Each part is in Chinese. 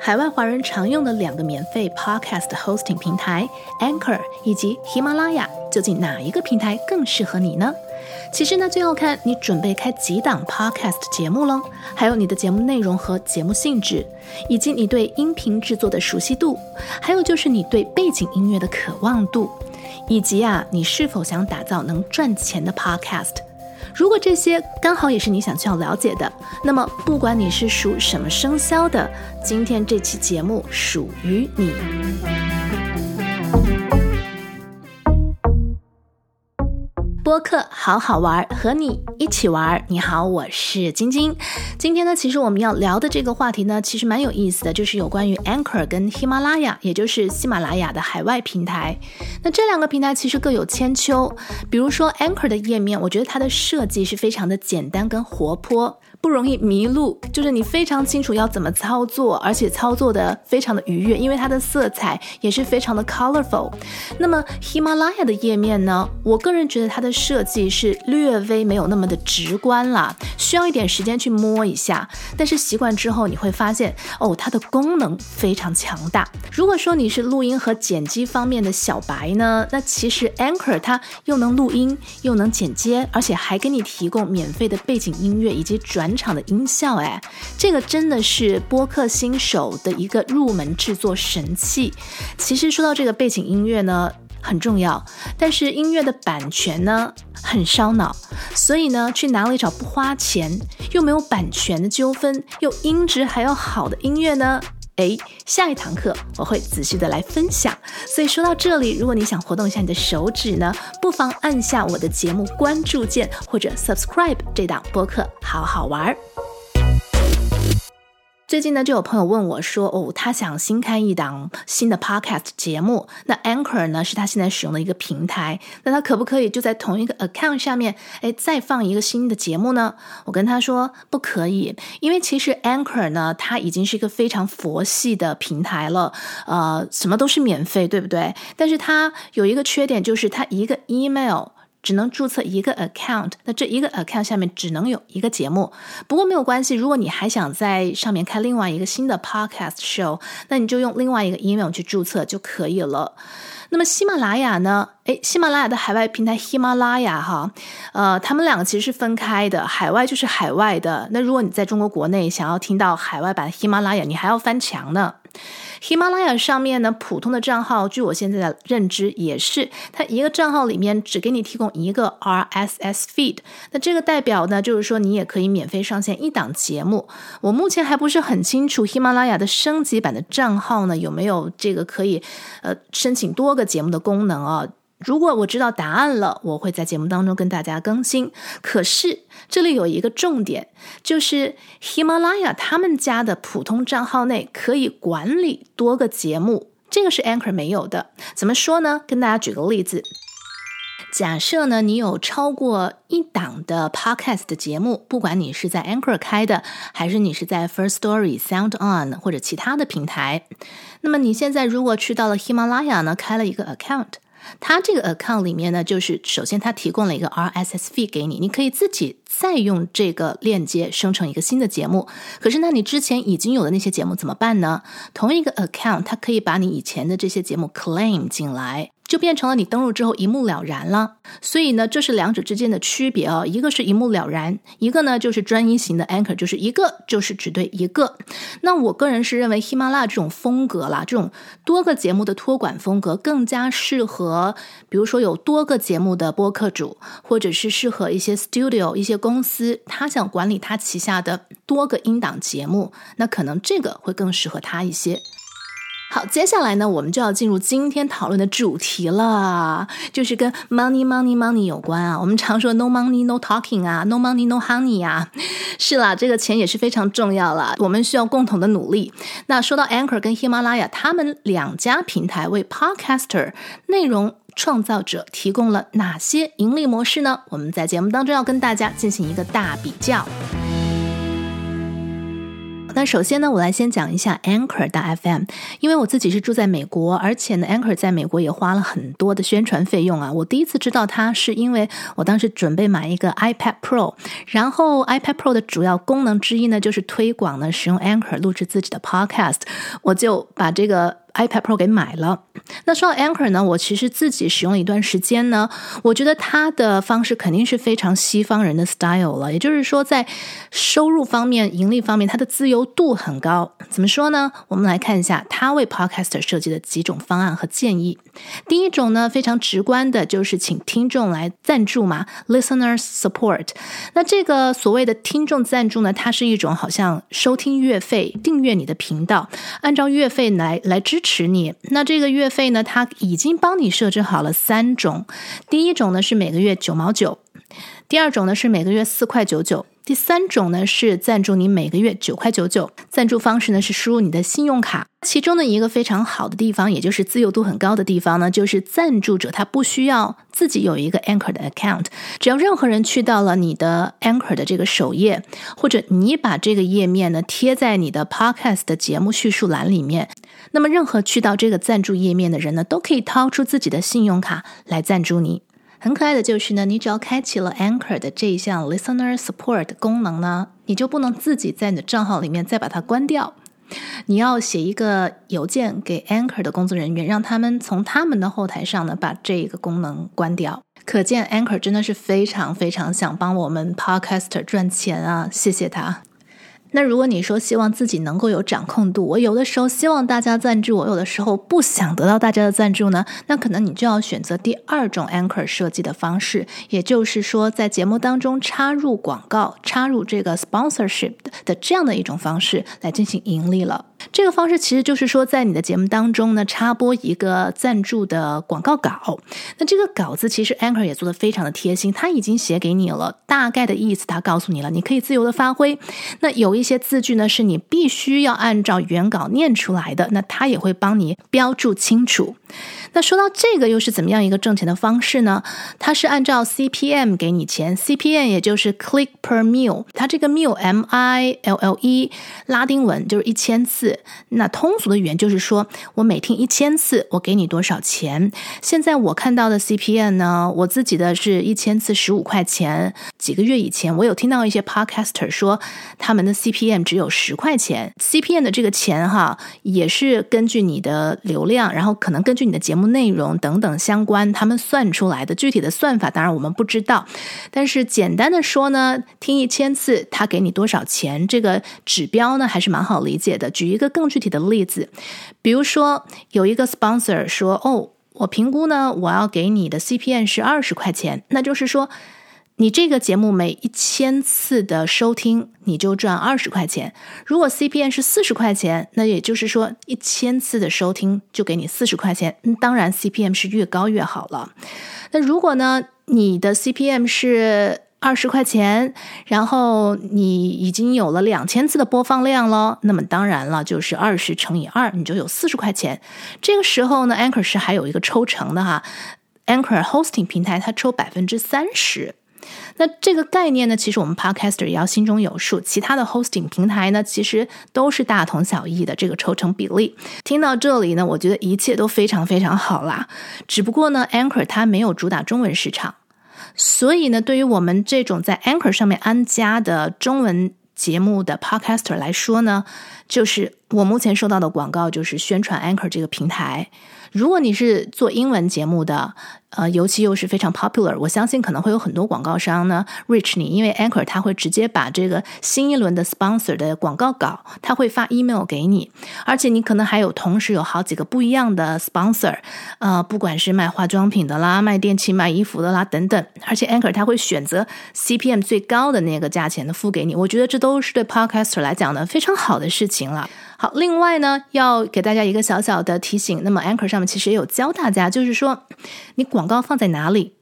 海外华人常用的两个免费 podcast hosting 平台 Anchor 以及喜马拉雅，究竟哪一个平台更适合你呢？其实呢，就要看你准备开几档 podcast 节目喽，还有你的节目内容和节目性质，以及你对音频制作的熟悉度，还有就是你对背景音乐的渴望度，以及啊，你是否想打造能赚钱的 podcast。如果这些刚好也是你想要了解的，那么不管你是属什么生肖的，今天这期节目属于你。播客好好玩，和你一起玩。你好，我是晶晶。今天呢，其实我们要聊的这个话题呢，其实蛮有意思的，就是有关于 Anchor 跟喜马拉雅，也就是喜马拉雅的海外平台。那这两个平台其实各有千秋。比如说 Anchor 的页面，我觉得它的设计是非常的简单跟活泼。不容易迷路，就是你非常清楚要怎么操作，而且操作的非常的愉悦，因为它的色彩也是非常的 colorful。那么喜马拉雅的页面呢，我个人觉得它的设计是略微没有那么的直观啦，需要一点时间去摸一下。但是习惯之后，你会发现哦，它的功能非常强大。如果说你是录音和剪辑方面的小白呢，那其实 Anchor 它又能录音，又能剪接，而且还给你提供免费的背景音乐以及转。本场的音效，哎，这个真的是播客新手的一个入门制作神器。其实说到这个背景音乐呢，很重要，但是音乐的版权呢，很烧脑。所以呢，去哪里找不花钱又没有版权的纠纷，又音质还要好的音乐呢？哎，下一堂课我会仔细的来分享。所以说到这里，如果你想活动一下你的手指呢，不妨按下我的节目关注键或者 subscribe 这档播客，好好玩儿。最近呢，就有朋友问我说：“哦，他想新开一档新的 podcast 节目，那 Anchor 呢是他现在使用的一个平台，那他可不可以就在同一个 account 下面，哎，再放一个新的节目呢？”我跟他说不可以，因为其实 Anchor 呢，它已经是一个非常佛系的平台了，呃，什么都是免费，对不对？但是它有一个缺点，就是它一个 email。只能注册一个 account，那这一个 account 下面只能有一个节目。不过没有关系，如果你还想在上面开另外一个新的 podcast show，那你就用另外一个 email 去注册就可以了。那么喜马拉雅呢？诶，喜马拉雅的海外平台喜马拉雅哈，呃，他们两个其实是分开的，海外就是海外的。那如果你在中国国内想要听到海外版喜马拉雅，你还要翻墙呢。喜马拉雅上面呢，普通的账号，据我现在的认知，也是它一个账号里面只给你提供一个 RSS feed。那这个代表呢，就是说你也可以免费上线一档节目。我目前还不是很清楚喜马拉雅的升级版的账号呢有没有这个可以呃申请多个节目的功能啊。如果我知道答案了，我会在节目当中跟大家更新。可是这里有一个重点，就是喜马拉雅他们家的普通账号内可以管理多个节目，这个是 Anchor 没有的。怎么说呢？跟大家举个例子，假设呢你有超过一档的 Podcast 的节目，不管你是在 Anchor 开的，还是你是在 First Story、Sound On 或者其他的平台，那么你现在如果去到了喜马拉雅呢，开了一个 account。它这个 account 里面呢，就是首先它提供了一个 RSS feed 给你，你可以自己再用这个链接生成一个新的节目。可是，那你之前已经有的那些节目怎么办呢？同一个 account 它可以把你以前的这些节目 claim 进来。就变成了你登录之后一目了然了，所以呢，这是两者之间的区别啊，一个是一目了然，一个呢就是专一型的 anchor，就是一个就是只对一个。那我个人是认为喜马拉雅这种风格啦，这种多个节目的托管风格更加适合，比如说有多个节目的播客主，或者是适合一些 studio 一些公司，他想管理他旗下的多个音档节目，那可能这个会更适合他一些。好，接下来呢，我们就要进入今天讨论的主题了，就是跟 money money money 有关啊。我们常说 no money no talking 啊，no money no honey 啊。是啦，这个钱也是非常重要了，我们需要共同的努力。那说到 Anchor 跟喜马拉雅，他们两家平台为 podcaster 内容创造者提供了哪些盈利模式呢？我们在节目当中要跟大家进行一个大比较。那首先呢，我来先讲一下 Anchor 的 FM，因为我自己是住在美国，而且呢，Anchor 在美国也花了很多的宣传费用啊。我第一次知道它，是因为我当时准备买一个 iPad Pro，然后 iPad Pro 的主要功能之一呢，就是推广呢使用 Anchor 录制自己的 Podcast，我就把这个。iPad Pro 给买了。那说到 Anchor 呢，我其实自己使用了一段时间呢，我觉得它的方式肯定是非常西方人的 style 了。也就是说，在收入方面、盈利方面，它的自由度很高。怎么说呢？我们来看一下它为 Podcaster 设计的几种方案和建议。第一种呢，非常直观的就是请听众来赞助嘛，Listeners Support。那这个所谓的听众赞助呢，它是一种好像收听月费，订阅你的频道，按照月费来来支持。持你，那这个月费呢？它已经帮你设置好了三种。第一种呢是每个月九毛九，第二种呢是每个月四块九九。第三种呢是赞助你每个月九块九九，赞助方式呢是输入你的信用卡。其中的一个非常好的地方，也就是自由度很高的地方呢，就是赞助者他不需要自己有一个 Anchor 的 account，只要任何人去到了你的 Anchor 的这个首页，或者你把这个页面呢贴在你的 Podcast 的节目叙述栏里面，那么任何去到这个赞助页面的人呢，都可以掏出自己的信用卡来赞助你。很可爱的就是呢，你只要开启了 Anchor 的这一项 Listener Support 功能呢，你就不能自己在你的账号里面再把它关掉。你要写一个邮件给 Anchor 的工作人员，让他们从他们的后台上呢把这个功能关掉。可见 Anchor 真的是非常非常想帮我们 Podcaster 赚钱啊！谢谢他。那如果你说希望自己能够有掌控度，我有的时候希望大家赞助，我有的时候不想得到大家的赞助呢，那可能你就要选择第二种 Anchor 设计的方式，也就是说在节目当中插入广告、插入这个 sponsorship 的这样的一种方式来进行盈利了。这个方式其实就是说，在你的节目当中呢，插播一个赞助的广告稿。那这个稿子其实 Anchor 也做的非常的贴心，他已经写给你了，大概的意思他告诉你了，你可以自由的发挥。那有一些字句呢，是你必须要按照原稿念出来的，那他也会帮你标注清楚。那说到这个，又是怎么样一个挣钱的方式呢？它是按照 CPM 给你钱，CPM 也就是 Click per Mill，它这个 Mill M I L L E 拉丁文就是一千次。那通俗的语言就是说我每听一千次，我给你多少钱？现在我看到的 CPM 呢，我自己的是一千次十五块钱。几个月以前，我有听到一些 Podcaster 说他们的 CPM 只有十块钱。CPM 的这个钱哈，也是根据你的流量，然后可能根据你的节目内容等等相关，他们算出来的具体的算法，当然我们不知道。但是简单的说呢，听一千次，他给你多少钱？这个指标呢，还是蛮好理解的。举一一个更具体的例子，比如说有一个 sponsor 说：“哦，我评估呢，我要给你的 CPM 是二十块钱，那就是说。”你这个节目每一千次的收听，你就赚二十块钱。如果 CPM 是四十块钱，那也就是说一千次的收听就给你四十块钱。当然，CPM 是越高越好了。那如果呢，你的 CPM 是二十块钱，然后你已经有了两千次的播放量了，那么当然了，就是二十乘以二，你就有四十块钱。这个时候呢，Anchor 是还有一个抽成的哈，Anchor Hosting 平台它抽百分之三十。那这个概念呢，其实我们 Podcaster 也要心中有数。其他的 Hosting 平台呢，其实都是大同小异的这个抽成比例。听到这里呢，我觉得一切都非常非常好啦。只不过呢，Anchor 它没有主打中文市场，所以呢，对于我们这种在 Anchor 上面安家的中文节目的 Podcaster 来说呢，就是我目前收到的广告就是宣传 Anchor 这个平台。如果你是做英文节目的，呃，尤其又是非常 popular，我相信可能会有很多广告商呢 reach 你，因为 Anchor 他会直接把这个新一轮的 sponsor 的广告稿，他会发 email 给你，而且你可能还有同时有好几个不一样的 sponsor，呃，不管是卖化妆品的啦，卖电器、卖衣服的啦等等，而且 Anchor 他会选择 CPM 最高的那个价钱的付给你，我觉得这都是对 podcaster 来讲呢非常好的事情了。好，另外呢，要给大家一个小小的提醒，那么 Anchor 上面其实也有教大家，就是说你广告放在哪里？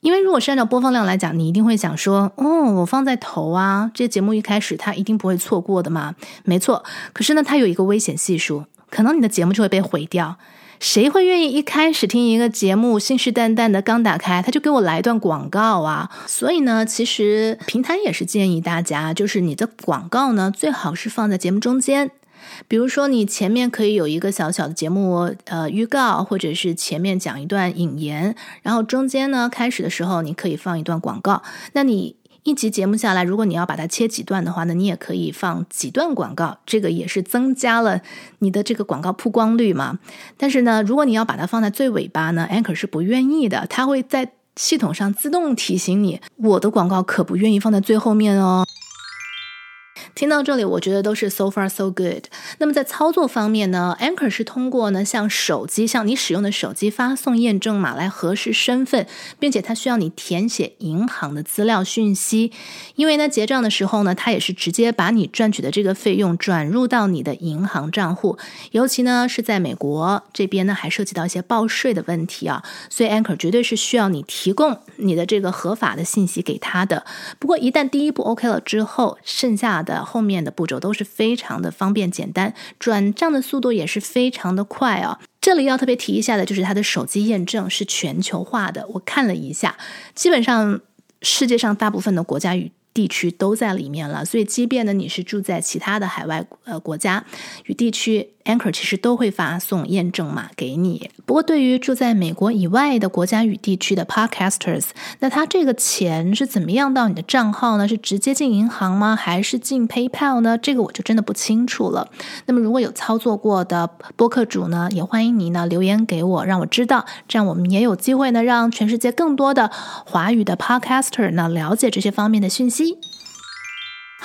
因为如果是按照播放量来讲，你一定会想说，哦，我放在头啊，这节目一开始它一定不会错过的嘛，没错。可是呢，它有一个危险系数，可能你的节目就会被毁掉。谁会愿意一开始听一个节目，信誓旦旦的刚打开，他就给我来一段广告啊？所以呢，其实平台也是建议大家，就是你的广告呢，最好是放在节目中间。比如说，你前面可以有一个小小的节目呃预告，或者是前面讲一段引言，然后中间呢开始的时候，你可以放一段广告。那你。一集节目下来，如果你要把它切几段的话呢，你也可以放几段广告，这个也是增加了你的这个广告曝光率嘛。但是呢，如果你要把它放在最尾巴呢，Anchor 是不愿意的，它会在系统上自动提醒你，我的广告可不愿意放在最后面哦。听到这里，我觉得都是 so far so good。那么在操作方面呢，Anchor 是通过呢向手机，向你使用的手机发送验证码来核实身份，并且它需要你填写银行的资料讯息。因为呢结账的时候呢，它也是直接把你赚取的这个费用转入到你的银行账户。尤其呢是在美国这边呢，还涉及到一些报税的问题啊，所以 Anchor 绝对是需要你提供你的这个合法的信息给他的。不过一旦第一步 OK 了之后，剩下的后面的步骤都是非常的方便简单，转账的速度也是非常的快哦。这里要特别提一下的就是它的手机验证是全球化的，我看了一下，基本上世界上大部分的国家与地区都在里面了，所以即便呢你是住在其他的海外呃国家与地区。Anchor 其实都会发送验证码给你。不过，对于住在美国以外的国家与地区的 Podcasters，那他这个钱是怎么样到你的账号呢？是直接进银行吗？还是进 PayPal 呢？这个我就真的不清楚了。那么，如果有操作过的播客主呢，也欢迎你呢留言给我，让我知道，这样我们也有机会呢，让全世界更多的华语的 Podcaster 呢了解这些方面的讯息。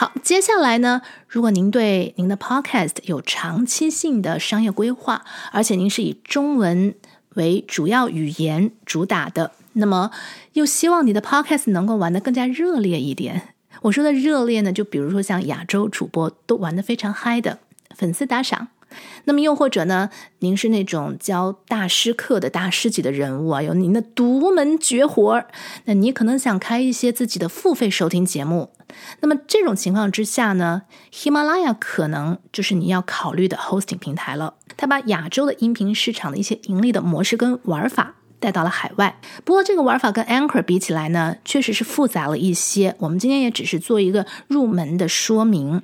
好，接下来呢，如果您对您的 Podcast 有长期性的商业规划，而且您是以中文为主要语言主打的，那么又希望你的 Podcast 能够玩得更加热烈一点。我说的热烈呢，就比如说像亚洲主播都玩得非常嗨的粉丝打赏。那么又或者呢，您是那种教大师课的大师级的人物啊，有您的独门绝活儿那你可能想开一些自己的付费收听节目。那么这种情况之下呢，喜马拉雅可能就是你要考虑的 hosting 平台了。它把亚洲的音频市场的一些盈利的模式跟玩法带到了海外。不过这个玩法跟 Anchor 比起来呢，确实是复杂了一些。我们今天也只是做一个入门的说明。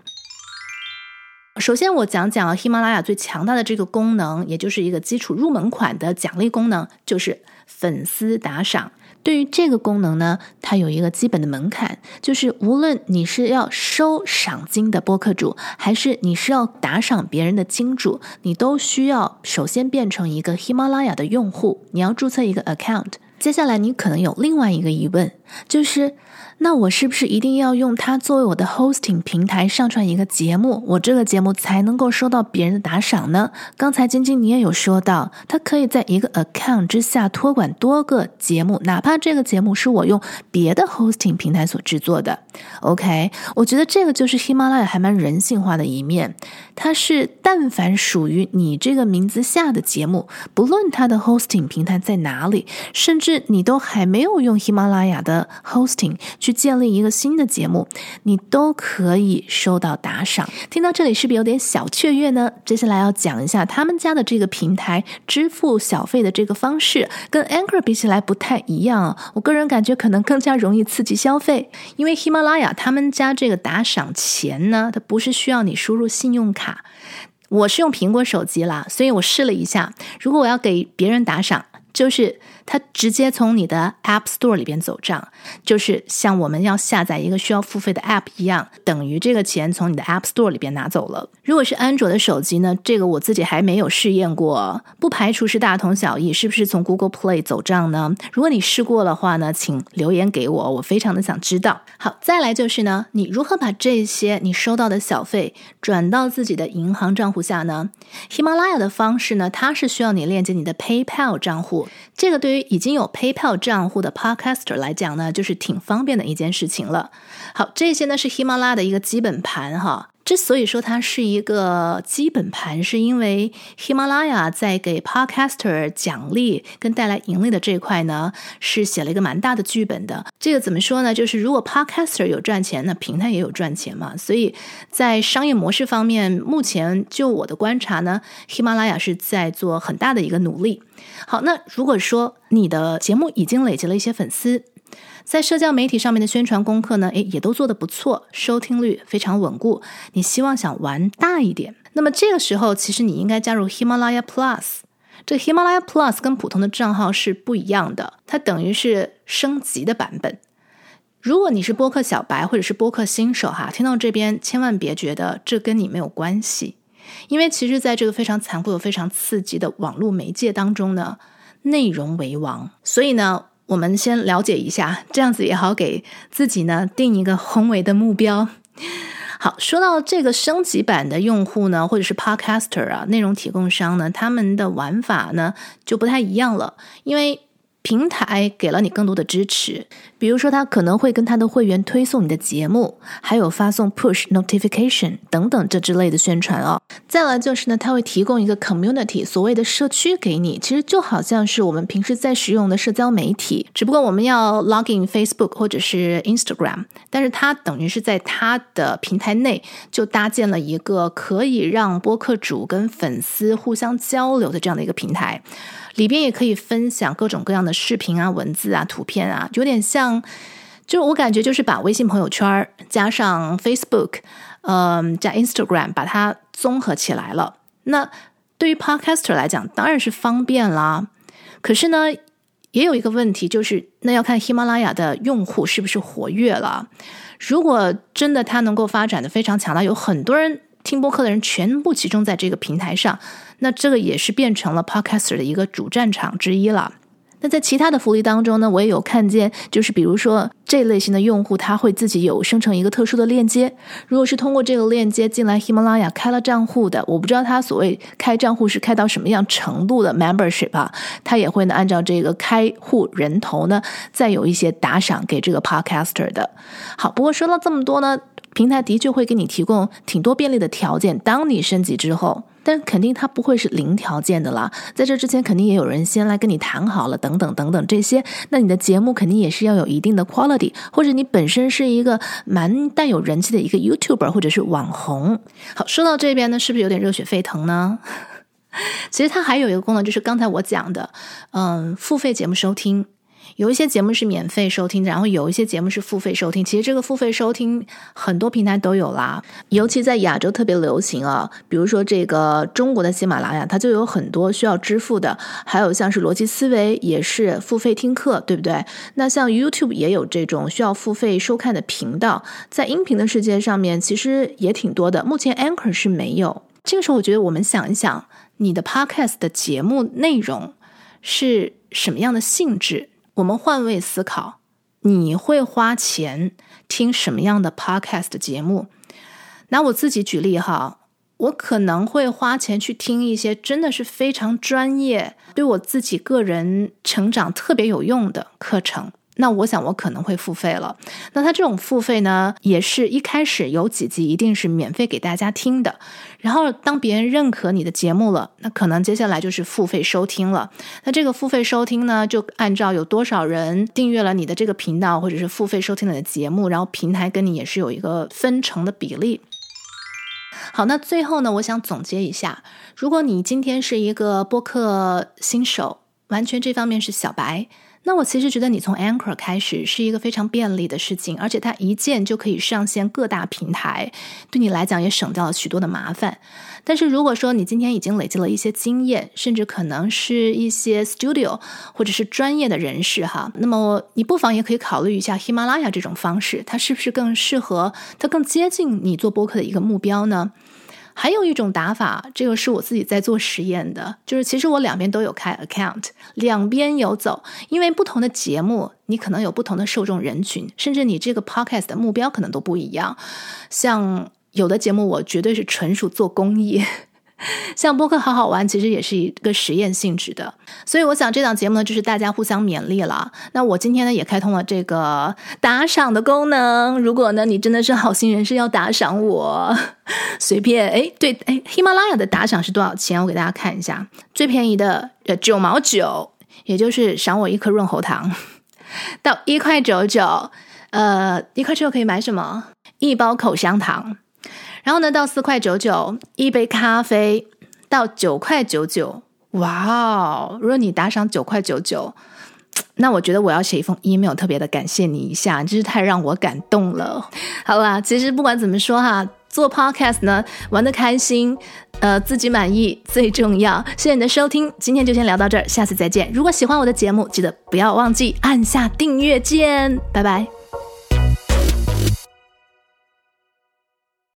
首先，我讲讲喜马拉雅最强大的这个功能，也就是一个基础入门款的奖励功能，就是粉丝打赏。对于这个功能呢，它有一个基本的门槛，就是无论你是要收赏金的播客主，还是你是要打赏别人的金主，你都需要首先变成一个喜马拉雅的用户，你要注册一个 account。接下来，你可能有另外一个疑问，就是。那我是不是一定要用它作为我的 hosting 平台上传一个节目，我这个节目才能够收到别人的打赏呢？刚才晶晶你也有说到，它可以在一个 account 之下托管多个节目，哪怕这个节目是我用别的 hosting 平台所制作的。OK，我觉得这个就是喜马拉雅还蛮人性化的一面。它是但凡属于你这个名字下的节目，不论它的 hosting 平台在哪里，甚至你都还没有用喜马拉雅的 hosting。去建立一个新的节目，你都可以收到打赏。听到这里是不是有点小雀跃呢？接下来要讲一下他们家的这个平台支付小费的这个方式，跟 Anchor 比起来不太一样。我个人感觉可能更加容易刺激消费，因为喜马拉雅他们家这个打赏钱呢，它不是需要你输入信用卡。我是用苹果手机啦，所以我试了一下，如果我要给别人打赏，就是。它直接从你的 App Store 里边走账，就是像我们要下载一个需要付费的 App 一样，等于这个钱从你的 App Store 里边拿走了。如果是安卓的手机呢，这个我自己还没有试验过，不排除是大同小异。是不是从 Google Play 走账呢？如果你试过的话呢，请留言给我，我非常的想知道。好，再来就是呢，你如何把这些你收到的小费转到自己的银行账户下呢？喜马拉雅的方式呢，它是需要你链接你的 PayPal 账户，这个对于已经有 PayPal 账户的 Podcaster 来讲呢，就是挺方便的一件事情了。好，这些呢是喜马拉雅的一个基本盘哈。之所以说它是一个基本盘，是因为喜马拉雅在给 Podcaster 奖励跟带来盈利的这一块呢，是写了一个蛮大的剧本的。这个怎么说呢？就是如果 Podcaster 有赚钱，那平台也有赚钱嘛。所以在商业模式方面，目前就我的观察呢，喜马拉雅是在做很大的一个努力。好，那如果说你的节目已经累积了一些粉丝，在社交媒体上面的宣传功课呢，诶，也都做得不错，收听率非常稳固。你希望想玩大一点，那么这个时候其实你应该加入 Himalaya Plus。这 Himalaya Plus 跟普通的账号是不一样的，它等于是升级的版本。如果你是播客小白或者是播客新手哈，听到这边千万别觉得这跟你没有关系，因为其实在这个非常残酷又非常刺激的网络媒介当中呢，内容为王，所以呢。我们先了解一下，这样子也好给自己呢定一个宏伟的目标。好，说到这个升级版的用户呢，或者是 Podcaster 啊，内容提供商呢，他们的玩法呢就不太一样了，因为。平台给了你更多的支持，比如说他可能会跟他的会员推送你的节目，还有发送 push notification 等等这之类的宣传哦。再来就是呢，他会提供一个 community，所谓的社区给你，其实就好像是我们平时在使用的社交媒体，只不过我们要 log in Facebook 或者是 Instagram，但是它等于是在它的平台内就搭建了一个可以让播客主跟粉丝互相交流的这样的一个平台。里边也可以分享各种各样的视频啊、文字啊、图片啊，有点像，就我感觉就是把微信朋友圈加上 Facebook，嗯，加 Instagram，把它综合起来了。那对于 Podcaster 来讲，当然是方便啦。可是呢，也有一个问题，就是那要看喜马拉雅的用户是不是活跃了。如果真的它能够发展的非常强大，有很多人。听播客的人全部集中在这个平台上，那这个也是变成了 Podcaster 的一个主战场之一了。那在其他的福利当中呢，我也有看见，就是比如说这类型的用户，他会自己有生成一个特殊的链接。如果是通过这个链接进来喜马拉雅开了账户的，我不知道他所谓开账户是开到什么样程度的 membership 啊，他也会呢按照这个开户人头呢，再有一些打赏给这个 Podcaster 的。好，不过说了这么多呢。平台的确会给你提供挺多便利的条件，当你升级之后，但肯定它不会是零条件的啦。在这之前，肯定也有人先来跟你谈好了，等等等等这些。那你的节目肯定也是要有一定的 quality，或者你本身是一个蛮带有人气的一个 YouTuber 或者是网红。好，说到这边呢，是不是有点热血沸腾呢？其实它还有一个功能，就是刚才我讲的，嗯，付费节目收听。有一些节目是免费收听的，然后有一些节目是付费收听。其实这个付费收听很多平台都有啦，尤其在亚洲特别流行啊。比如说这个中国的喜马拉雅，它就有很多需要支付的，还有像是逻辑思维也是付费听课，对不对？那像 YouTube 也有这种需要付费收看的频道，在音频的世界上面其实也挺多的。目前 Anchor 是没有。这个时候，我觉得我们想一想，你的 Podcast 的节目内容是什么样的性质？我们换位思考，你会花钱听什么样的 podcast 节目？拿我自己举例哈，我可能会花钱去听一些真的是非常专业，对我自己个人成长特别有用的课程。那我想我可能会付费了。那他这种付费呢，也是一开始有几集一定是免费给大家听的。然后当别人认可你的节目了，那可能接下来就是付费收听了。那这个付费收听呢，就按照有多少人订阅了你的这个频道，或者是付费收听你的节目，然后平台跟你也是有一个分成的比例。好，那最后呢，我想总结一下：如果你今天是一个播客新手，完全这方面是小白。那我其实觉得你从 Anchor 开始是一个非常便利的事情，而且它一键就可以上线各大平台，对你来讲也省掉了许多的麻烦。但是如果说你今天已经累积了一些经验，甚至可能是一些 Studio 或者是专业的人士哈，那么你不妨也可以考虑一下喜马拉雅这种方式，它是不是更适合，它更接近你做播客的一个目标呢？还有一种打法，这个是我自己在做实验的，就是其实我两边都有开 account，两边有走，因为不同的节目，你可能有不同的受众人群，甚至你这个 podcast 的目标可能都不一样。像有的节目，我绝对是纯属做公益。像播客好好玩，其实也是一个实验性质的。所以我想这档节目呢，就是大家互相勉励了。那我今天呢，也开通了这个打赏的功能。如果呢，你真的是好心人士要打赏我，随便哎，对哎，喜马拉雅的打赏是多少钱？我给大家看一下，最便宜的呃九毛九，也就是赏我一颗润喉糖，到一块九九，呃，一块九可以买什么？一包口香糖。然后呢，到四块九九一杯咖啡，到九块九九，哇哦！如果你打赏九块九九，那我觉得我要写一封 email，特别的感谢你一下，真是太让我感动了。好啦，其实不管怎么说哈，做 podcast 呢，玩的开心，呃，自己满意最重要。谢谢你的收听，今天就先聊到这儿，下次再见。如果喜欢我的节目，记得不要忘记按下订阅键，拜拜。